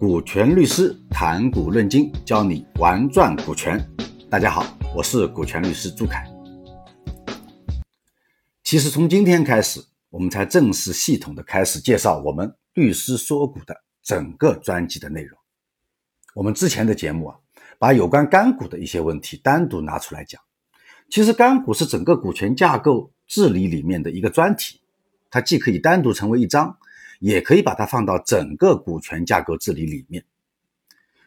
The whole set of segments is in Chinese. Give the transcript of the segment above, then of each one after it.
股权律师谈股论金，教你玩转股权。大家好，我是股权律师朱凯。其实从今天开始，我们才正式系统的开始介绍我们律师说股的整个专辑的内容。我们之前的节目啊，把有关干股的一些问题单独拿出来讲。其实干股是整个股权架构治理里面的一个专题，它既可以单独成为一章。也可以把它放到整个股权架构治理里面，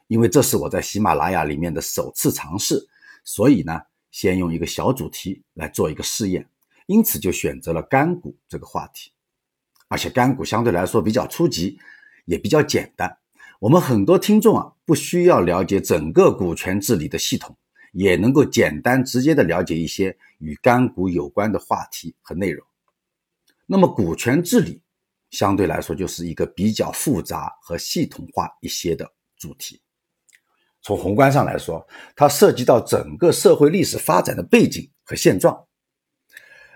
因为这是我在喜马拉雅里面的首次尝试，所以呢，先用一个小主题来做一个试验，因此就选择了干股这个话题，而且干股相对来说比较初级，也比较简单，我们很多听众啊不需要了解整个股权治理的系统，也能够简单直接的了解一些与干股有关的话题和内容。那么股权治理。相对来说，就是一个比较复杂和系统化一些的主题。从宏观上来说，它涉及到整个社会历史发展的背景和现状。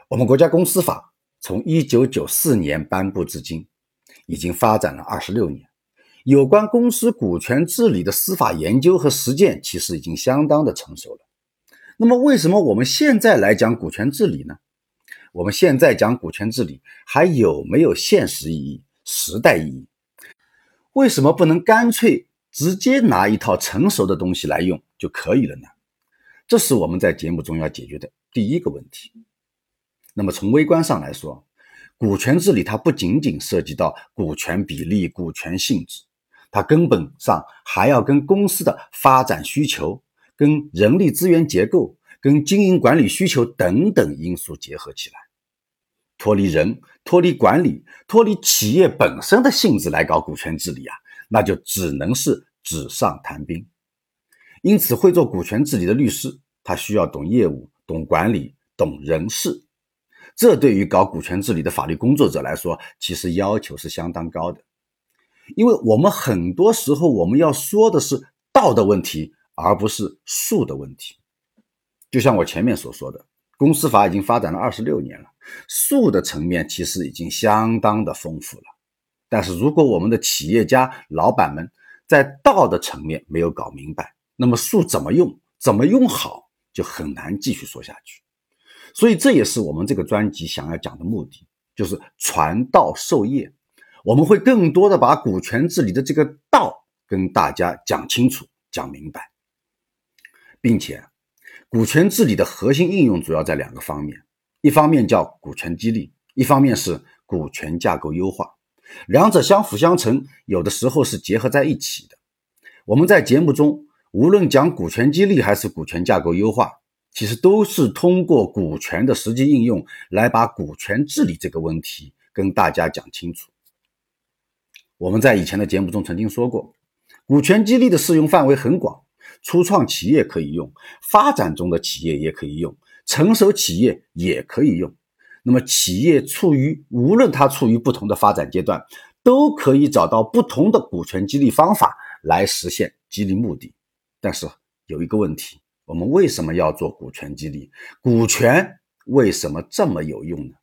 我们国家公司法从一九九四年颁布至今，已经发展了二十六年。有关公司股权治理的司法研究和实践，其实已经相当的成熟了。那么，为什么我们现在来讲股权治理呢？我们现在讲股权治理还有没有现实意义、时代意义？为什么不能干脆直接拿一套成熟的东西来用就可以了呢？这是我们在节目中要解决的第一个问题。那么从微观上来说，股权治理它不仅仅涉及到股权比例、股权性质，它根本上还要跟公司的发展需求、跟人力资源结构、跟经营管理需求等等因素结合起来。脱离人、脱离管理、脱离企业本身的性质来搞股权治理啊，那就只能是纸上谈兵。因此，会做股权治理的律师，他需要懂业务、懂管理、懂人事。这对于搞股权治理的法律工作者来说，其实要求是相当高的。因为我们很多时候我们要说的是道的问题，而不是术的问题。就像我前面所说的。公司法已经发展了二十六年了，术的层面其实已经相当的丰富了。但是如果我们的企业家老板们在道的层面没有搞明白，那么术怎么用，怎么用好，就很难继续说下去。所以这也是我们这个专辑想要讲的目的，就是传道授业。我们会更多的把股权治理的这个道跟大家讲清楚、讲明白，并且。股权治理的核心应用主要在两个方面，一方面叫股权激励，一方面是股权架构优化，两者相辅相成，有的时候是结合在一起的。我们在节目中无论讲股权激励还是股权架构优化，其实都是通过股权的实际应用来把股权治理这个问题跟大家讲清楚。我们在以前的节目中曾经说过，股权激励的适用范围很广。初创企业可以用，发展中的企业也可以用，成熟企业也可以用。那么，企业处于无论它处于不同的发展阶段，都可以找到不同的股权激励方法来实现激励目的。但是有一个问题，我们为什么要做股权激励？股权为什么这么有用呢？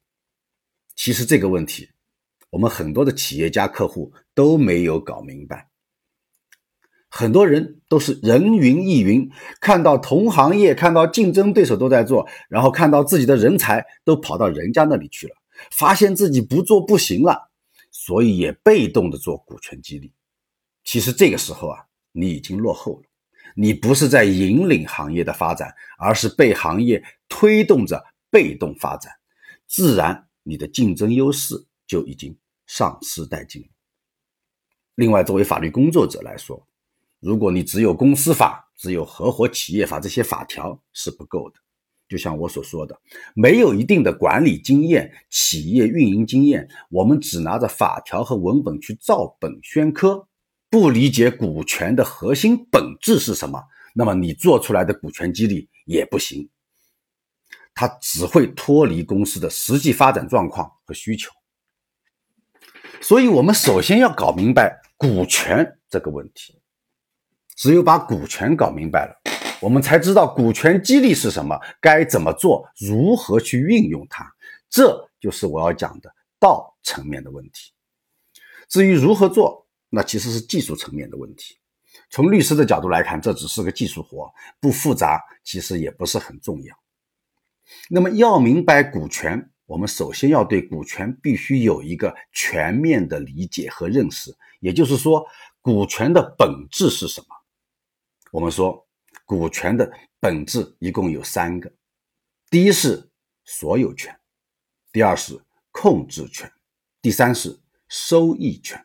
其实这个问题，我们很多的企业家客户都没有搞明白。很多人都是人云亦云，看到同行业、看到竞争对手都在做，然后看到自己的人才都跑到人家那里去了，发现自己不做不行了，所以也被动的做股权激励。其实这个时候啊，你已经落后了，你不是在引领行业的发展，而是被行业推动着被动发展，自然你的竞争优势就已经丧失殆尽了。另外，作为法律工作者来说，如果你只有公司法、只有合伙企业法这些法条是不够的，就像我所说的，没有一定的管理经验、企业运营经验，我们只拿着法条和文本去照本宣科，不理解股权的核心本质是什么，那么你做出来的股权激励也不行，它只会脱离公司的实际发展状况和需求。所以，我们首先要搞明白股权这个问题。只有把股权搞明白了，我们才知道股权激励是什么，该怎么做，如何去运用它。这就是我要讲的道层面的问题。至于如何做，那其实是技术层面的问题。从律师的角度来看，这只是个技术活，不复杂，其实也不是很重要。那么要明白股权，我们首先要对股权必须有一个全面的理解和认识。也就是说，股权的本质是什么？我们说，股权的本质一共有三个：第一是所有权，第二是控制权，第三是收益权。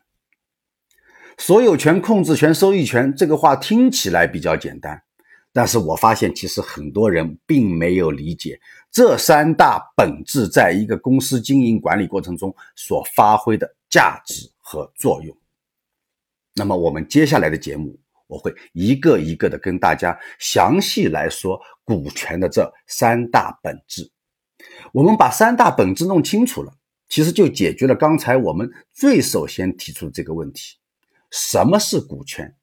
所有权、控制权、收益权，这个话听起来比较简单，但是我发现其实很多人并没有理解这三大本质在一个公司经营管理过程中所发挥的价值和作用。那么我们接下来的节目，我会一个一个的跟大家详细来说股权的这三大本质。我们把三大本质弄清楚了，其实就解决了刚才我们最首先提出的这个问题。什么是股权？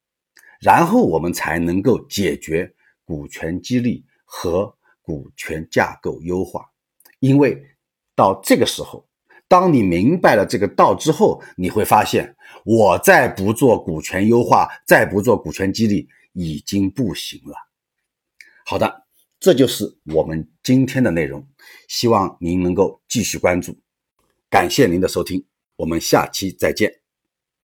然后我们才能够解决股权激励和股权架构优化。因为到这个时候，当你明白了这个道之后，你会发现，我再不做股权优化，再不做股权激励，已经不行了。好的，这就是我们今天的内容，希望您能够继续关注。感谢您的收听，我们下期再见。